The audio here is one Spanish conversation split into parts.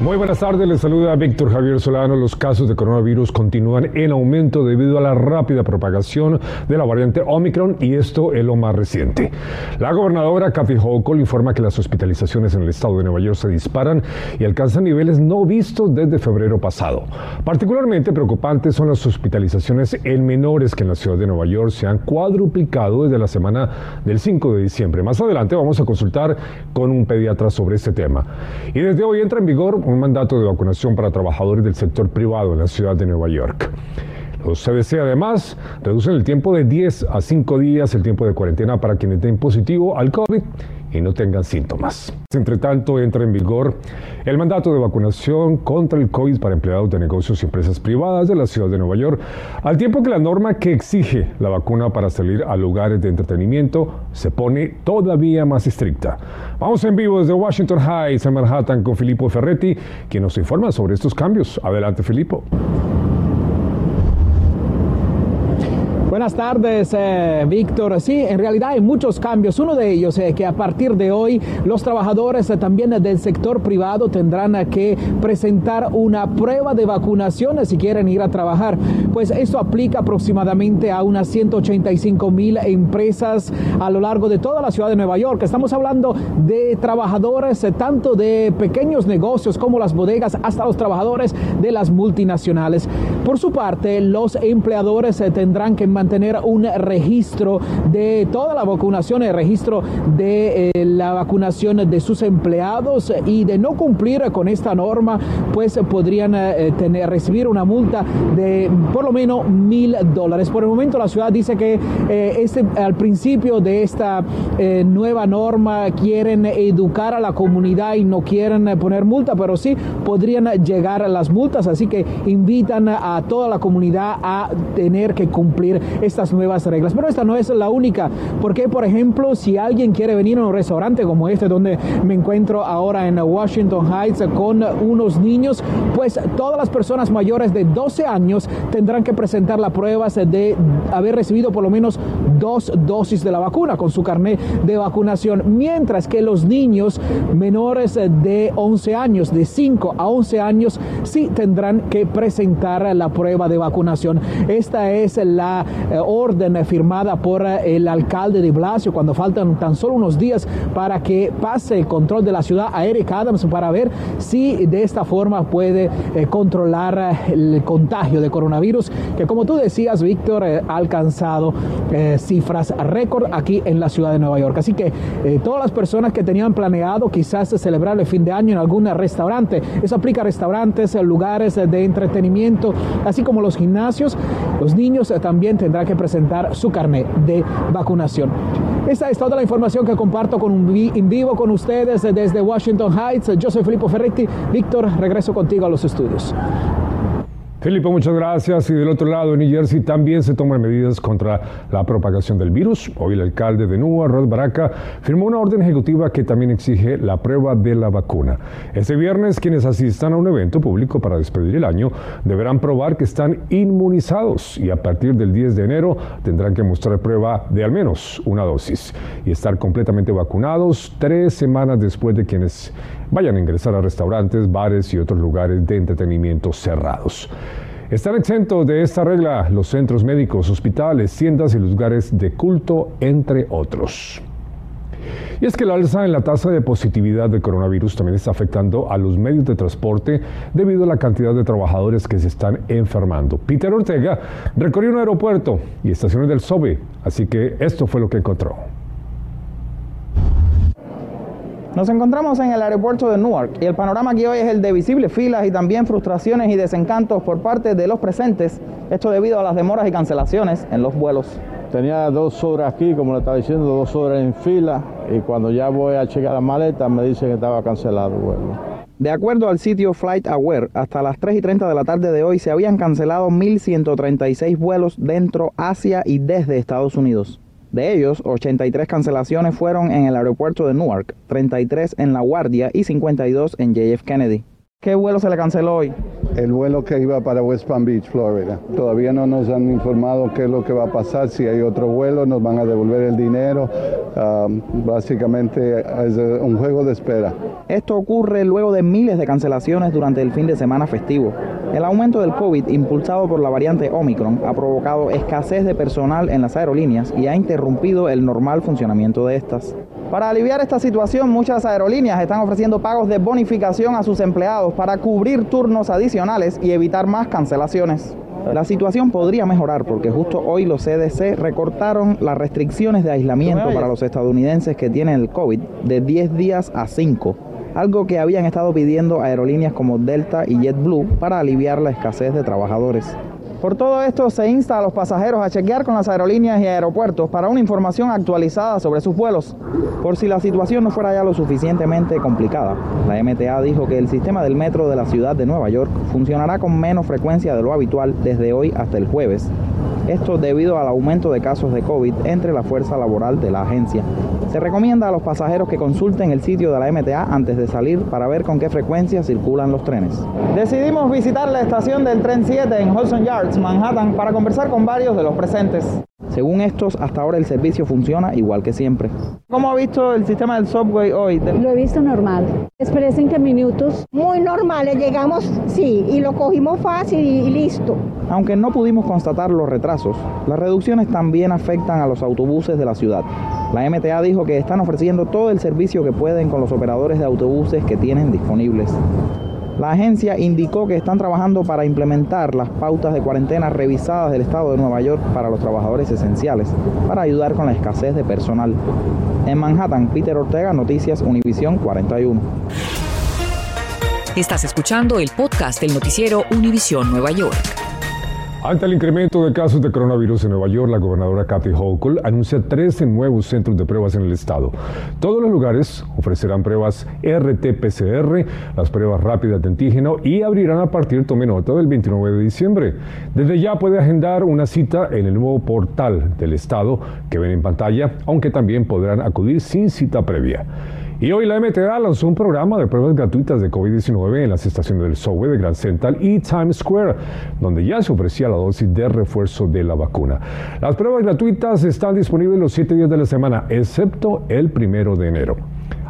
Muy buenas tardes, les saluda Víctor Javier Solano. Los casos de coronavirus continúan en aumento debido a la rápida propagación de la variante Omicron y esto es lo más reciente. La gobernadora Kathy Hochul informa que las hospitalizaciones en el estado de Nueva York se disparan y alcanzan niveles no vistos desde febrero pasado. Particularmente preocupantes son las hospitalizaciones en menores que en la ciudad de Nueva York se han cuadruplicado desde la semana del 5 de diciembre. Más adelante vamos a consultar con un pediatra sobre este tema. Y desde hoy entra en vigor un mandato de vacunación para trabajadores del sector privado en la ciudad de Nueva York. Los CDC además reducen el tiempo de 10 a 5 días el tiempo de cuarentena para quienes den positivo al COVID y no tengan síntomas. Entre tanto, entra en vigor el mandato de vacunación contra el COVID para empleados de negocios y empresas privadas de la ciudad de Nueva York, al tiempo que la norma que exige la vacuna para salir a lugares de entretenimiento se pone todavía más estricta. Vamos en vivo desde Washington Heights, en Manhattan, con Filippo Ferretti, quien nos informa sobre estos cambios. Adelante, Filippo. Buenas tardes, eh, Víctor. Sí, en realidad hay muchos cambios. Uno de ellos es que a partir de hoy los trabajadores eh, también del sector privado tendrán eh, que presentar una prueba de vacunación si quieren ir a trabajar. Pues esto aplica aproximadamente a unas 185 mil empresas a lo largo de toda la ciudad de Nueva York. Estamos hablando de trabajadores tanto de pequeños negocios como las bodegas hasta los trabajadores de las multinacionales. Por su parte, los empleadores tendrán que mantener un registro de toda la vacunación, el registro de eh, la vacunación de sus empleados y de no cumplir con esta norma, pues podrían eh, tener, recibir una multa de por lo menos mil dólares. Por el momento la ciudad dice que eh, este, al principio de esta nueva norma quieren educar a la comunidad y no quieren poner multa, pero sí podrían llegar las multas, así que invitan a toda la comunidad a tener que cumplir estas nuevas reglas. Pero esta no es la única, porque por ejemplo, si alguien quiere venir a un restaurante como este donde me encuentro ahora en Washington Heights con unos niños, pues todas las personas mayores de 12 años tendrán que presentar las pruebas de haber recibido por lo menos dos dosis de la vacuna con su carnet de vacunación, mientras que los niños menores de 11 años, de 5 a 11 años, sí tendrán que presentar la prueba de vacunación. Esta es la eh, orden firmada por eh, el alcalde de Blasio cuando faltan tan solo unos días para que pase el control de la ciudad a Eric Adams para ver si de esta forma puede eh, controlar el contagio de coronavirus que como tú decías Víctor ha alcanzado cifras récord aquí en la ciudad de Nueva York. Así que todas las personas que tenían planeado quizás celebrar el fin de año en algún restaurante, eso aplica a restaurantes, lugares de entretenimiento, así como los gimnasios, los niños también tendrán tendrá que presentar su carnet de vacunación. Esta es toda la información que comparto con un en vivo con ustedes desde Washington Heights. Yo soy Filippo Ferretti. Víctor, regreso contigo a los estudios. Felipe, muchas gracias. Y del otro lado, en New Jersey también se toman medidas contra la propagación del virus. Hoy el alcalde de Newark, Rod Baraka, firmó una orden ejecutiva que también exige la prueba de la vacuna. Este viernes, quienes asistan a un evento público para despedir el año deberán probar que están inmunizados y a partir del 10 de enero tendrán que mostrar prueba de al menos una dosis y estar completamente vacunados tres semanas después de quienes vayan a ingresar a restaurantes, bares y otros lugares de entretenimiento cerrados. Están exentos de esta regla los centros médicos, hospitales, tiendas y lugares de culto, entre otros. Y es que la alza en la tasa de positividad de coronavirus también está afectando a los medios de transporte debido a la cantidad de trabajadores que se están enfermando. Peter Ortega recorrió un aeropuerto y estaciones del SOBE, así que esto fue lo que encontró. Nos encontramos en el aeropuerto de Newark y el panorama aquí hoy es el de visibles filas y también frustraciones y desencantos por parte de los presentes, esto debido a las demoras y cancelaciones en los vuelos. Tenía dos horas aquí, como le estaba diciendo, dos horas en fila y cuando ya voy a checar la maleta me dicen que estaba cancelado el vuelo. De acuerdo al sitio Flight Aware, hasta las 3 y 30 de la tarde de hoy se habían cancelado 1.136 vuelos dentro, hacia y desde Estados Unidos. De ellos, 83 cancelaciones fueron en el aeropuerto de Newark, 33 en La Guardia y 52 en JF Kennedy. ¿Qué vuelo se le canceló hoy? el vuelo que iba para West Palm Beach, Florida. Todavía no nos han informado qué es lo que va a pasar, si hay otro vuelo, nos van a devolver el dinero. Básicamente es un juego de espera. Esto ocurre luego de miles de cancelaciones durante el fin de semana festivo. El aumento del COVID, impulsado por la variante Omicron, ha provocado escasez de personal en las aerolíneas y ha interrumpido el normal funcionamiento de estas. Para aliviar esta situación, muchas aerolíneas están ofreciendo pagos de bonificación a sus empleados para cubrir turnos adicionales y evitar más cancelaciones. La situación podría mejorar porque justo hoy los CDC recortaron las restricciones de aislamiento para los estadounidenses que tienen el COVID de 10 días a 5 algo que habían estado pidiendo aerolíneas como Delta y JetBlue para aliviar la escasez de trabajadores. Por todo esto se insta a los pasajeros a chequear con las aerolíneas y aeropuertos para una información actualizada sobre sus vuelos, por si la situación no fuera ya lo suficientemente complicada. La MTA dijo que el sistema del metro de la ciudad de Nueva York funcionará con menos frecuencia de lo habitual desde hoy hasta el jueves, esto debido al aumento de casos de COVID entre la fuerza laboral de la agencia. Se recomienda a los pasajeros que consulten el sitio de la MTA antes de salir para ver con qué frecuencia circulan los trenes. Decidimos visitar la estación del tren 7 en Hudson Yards, Manhattan, para conversar con varios de los presentes. Según estos, hasta ahora el servicio funciona igual que siempre. ¿Cómo ha visto el sistema del subway hoy? Lo he visto normal. Esperé cinco minutos. Muy normal, llegamos, sí, y lo cogimos fácil y listo. Aunque no pudimos constatar los retrasos, las reducciones también afectan a los autobuses de la ciudad. La MTA dijo que están ofreciendo todo el servicio que pueden con los operadores de autobuses que tienen disponibles. La agencia indicó que están trabajando para implementar las pautas de cuarentena revisadas del Estado de Nueva York para los trabajadores esenciales, para ayudar con la escasez de personal. En Manhattan, Peter Ortega, Noticias Univisión 41. Estás escuchando el podcast del noticiero Univisión Nueva York. Ante el incremento de casos de coronavirus en Nueva York, la gobernadora Kathy Hochul anuncia 13 nuevos centros de pruebas en el estado. Todos los lugares ofrecerán pruebas RT-PCR, las pruebas rápidas de antígeno y abrirán a partir, tome nota, del 29 de diciembre. Desde ya puede agendar una cita en el nuevo portal del estado que ven en pantalla, aunque también podrán acudir sin cita previa. Y hoy la MTA lanzó un programa de pruebas gratuitas de COVID-19 en las estaciones del subway de Grand Central y Times Square, donde ya se ofrecía la dosis de refuerzo de la vacuna. Las pruebas gratuitas están disponibles los siete días de la semana, excepto el primero de enero.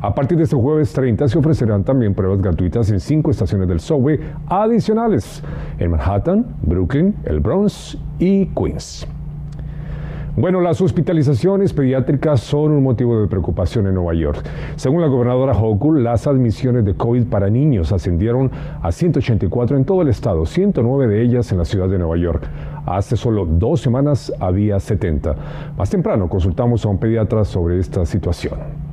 A partir de este jueves 30 se ofrecerán también pruebas gratuitas en cinco estaciones del subway adicionales en Manhattan, Brooklyn, el Bronx y Queens. Bueno, las hospitalizaciones pediátricas son un motivo de preocupación en Nueva York. Según la gobernadora Hochul, las admisiones de COVID para niños ascendieron a 184 en todo el estado, 109 de ellas en la ciudad de Nueva York. Hace solo dos semanas había 70. Más temprano consultamos a un pediatra sobre esta situación.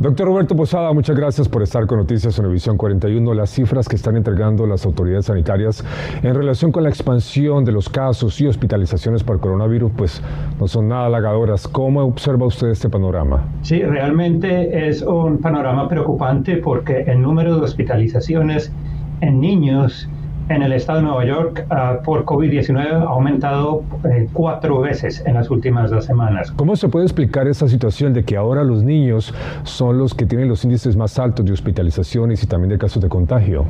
Doctor Roberto Posada, muchas gracias por estar con Noticias Univisión 41. Las cifras que están entregando las autoridades sanitarias en relación con la expansión de los casos y hospitalizaciones por coronavirus, pues no son nada halagadoras. ¿Cómo observa usted este panorama? Sí, realmente es un panorama preocupante porque el número de hospitalizaciones en niños en el estado de Nueva York uh, por COVID-19 ha aumentado eh, cuatro veces en las últimas dos semanas. ¿Cómo se puede explicar esa situación de que ahora los niños son los que tienen los índices más altos de hospitalizaciones y también de casos de contagio?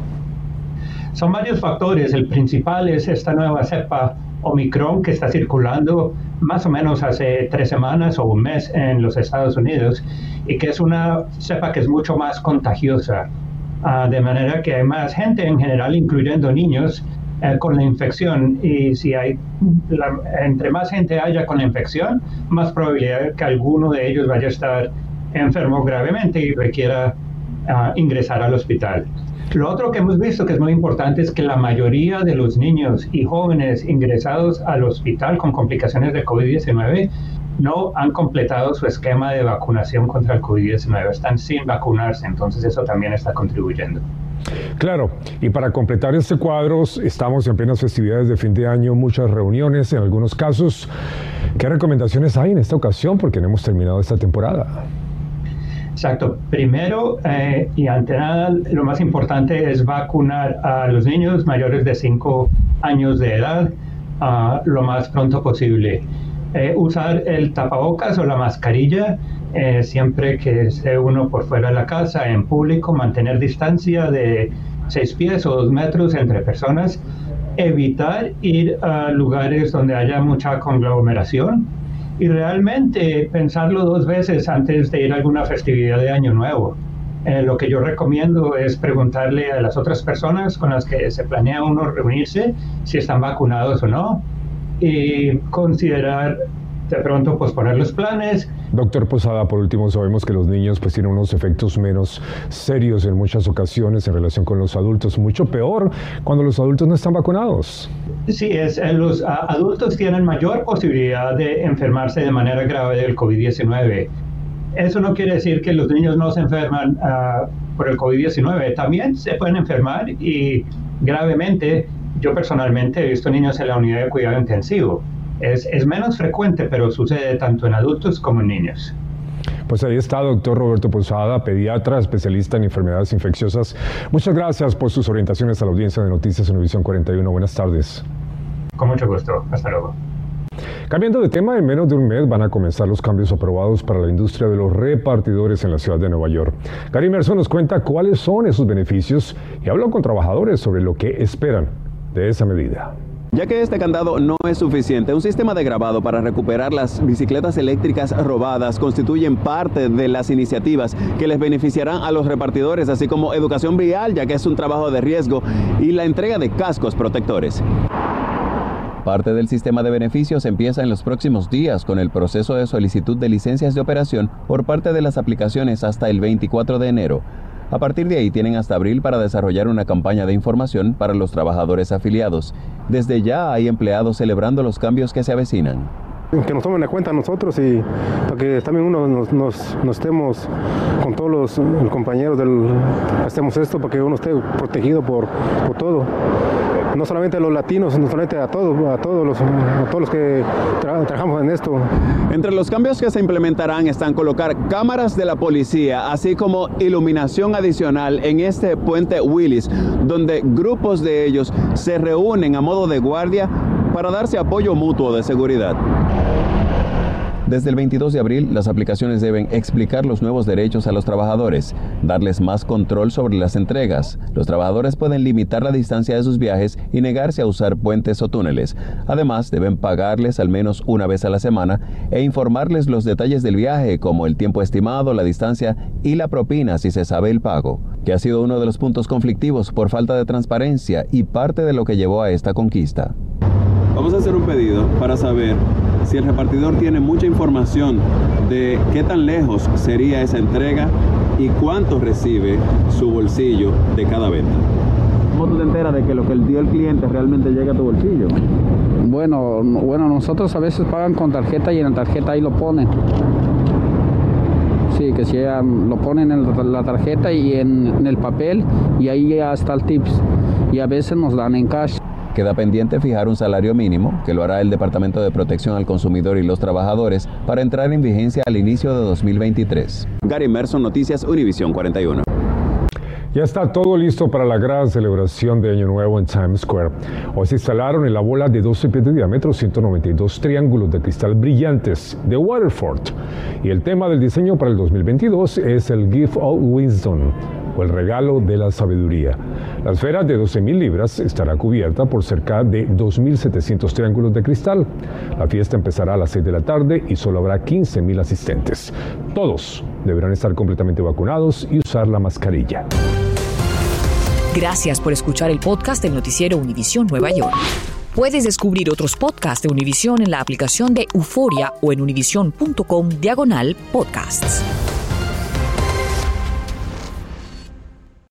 Son varios factores. El principal es esta nueva cepa Omicron que está circulando más o menos hace tres semanas o un mes en los Estados Unidos y que es una cepa que es mucho más contagiosa. Ah, de manera que hay más gente en general, incluyendo niños, eh, con la infección. Y si hay, entre más gente haya con la infección, más probabilidad que alguno de ellos vaya a estar enfermo gravemente y requiera ah, ingresar al hospital. Lo otro que hemos visto que es muy importante es que la mayoría de los niños y jóvenes ingresados al hospital con complicaciones de COVID-19 no han completado su esquema de vacunación contra el COVID-19, están sin vacunarse, entonces eso también está contribuyendo. Claro, y para completar este cuadro, estamos en plenas festividades de fin de año, muchas reuniones en algunos casos. ¿Qué recomendaciones hay en esta ocasión? Porque no hemos terminado esta temporada. Exacto. Primero eh, y ante nada, lo más importante es vacunar a los niños mayores de 5 años de edad uh, lo más pronto posible. Eh, usar el tapabocas o la mascarilla eh, siempre que esté uno por fuera de la casa, en público, mantener distancia de seis pies o dos metros entre personas, evitar ir a lugares donde haya mucha conglomeración y realmente pensarlo dos veces antes de ir a alguna festividad de Año Nuevo. Eh, lo que yo recomiendo es preguntarle a las otras personas con las que se planea uno reunirse si están vacunados o no y considerar de pronto posponer los planes. Doctor Posada, por último, sabemos que los niños pues tienen unos efectos menos serios en muchas ocasiones en relación con los adultos, mucho peor cuando los adultos no están vacunados. Sí, es, eh, los adultos tienen mayor posibilidad de enfermarse de manera grave del COVID-19. Eso no quiere decir que los niños no se enferman uh, por el COVID-19, también se pueden enfermar y gravemente. Yo personalmente he visto niños en la unidad de cuidado intensivo es, es menos frecuente, pero sucede tanto en adultos como en niños. Pues ahí está, doctor Roberto Posada, pediatra, especialista en enfermedades infecciosas. Muchas gracias por sus orientaciones a la audiencia de Noticias Univisión 41. Buenas tardes. Con mucho gusto. Hasta luego. Cambiando de tema, en menos de un mes van a comenzar los cambios aprobados para la industria de los repartidores en la ciudad de Nueva York. Gary Merson nos cuenta cuáles son esos beneficios y habló con trabajadores sobre lo que esperan de esa medida. Ya que este candado no es suficiente, un sistema de grabado para recuperar las bicicletas eléctricas robadas constituyen parte de las iniciativas que les beneficiarán a los repartidores, así como educación vial, ya que es un trabajo de riesgo, y la entrega de cascos protectores. Parte del sistema de beneficios empieza en los próximos días con el proceso de solicitud de licencias de operación por parte de las aplicaciones hasta el 24 de enero. A partir de ahí tienen hasta abril para desarrollar una campaña de información para los trabajadores afiliados. Desde ya hay empleados celebrando los cambios que se avecinan que nos tomen en cuenta a nosotros y para que también uno nos, nos, estemos con todos los, compañeros del hacemos esto para que uno esté protegido por, por todo no solamente a los latinos, no solamente a todos, a todos los, todos los que trabajamos en esto. Entre los cambios que se implementarán están colocar cámaras de la policía, así como iluminación adicional en este puente Willis, donde grupos de ellos se reúnen a modo de guardia para darse apoyo mutuo de seguridad. Desde el 22 de abril, las aplicaciones deben explicar los nuevos derechos a los trabajadores, darles más control sobre las entregas. Los trabajadores pueden limitar la distancia de sus viajes y negarse a usar puentes o túneles. Además, deben pagarles al menos una vez a la semana e informarles los detalles del viaje, como el tiempo estimado, la distancia y la propina si se sabe el pago, que ha sido uno de los puntos conflictivos por falta de transparencia y parte de lo que llevó a esta conquista. Vamos a hacer un pedido para saber si el repartidor tiene mucha información de qué tan lejos sería esa entrega y cuánto recibe su bolsillo de cada venta. ¿Cómo tú te enteras de que lo que dio el cliente realmente llega a tu bolsillo? Bueno, bueno, nosotros a veces pagan con tarjeta y en la tarjeta ahí lo ponen. Sí, que si lo ponen en la tarjeta y en, en el papel y ahí ya está el tips. Y a veces nos dan en cash. Queda pendiente fijar un salario mínimo, que lo hará el Departamento de Protección al Consumidor y los Trabajadores, para entrar en vigencia al inicio de 2023. Gary Merson, Noticias Univisión 41. Ya está todo listo para la gran celebración de Año Nuevo en Times Square. Hoy se instalaron en la bola de 12 pies de diámetro 192 triángulos de cristal brillantes de Waterford. Y el tema del diseño para el 2022 es el Gift of Wisdom o el regalo de la sabiduría. La esfera de 12.000 libras estará cubierta por cerca de 2.700 triángulos de cristal. La fiesta empezará a las 6 de la tarde y solo habrá 15.000 asistentes. Todos deberán estar completamente vacunados y usar la mascarilla. Gracias por escuchar el podcast del noticiero Univisión Nueva York. Puedes descubrir otros podcasts de Univisión en la aplicación de Euforia o en univision.com diagonal podcasts.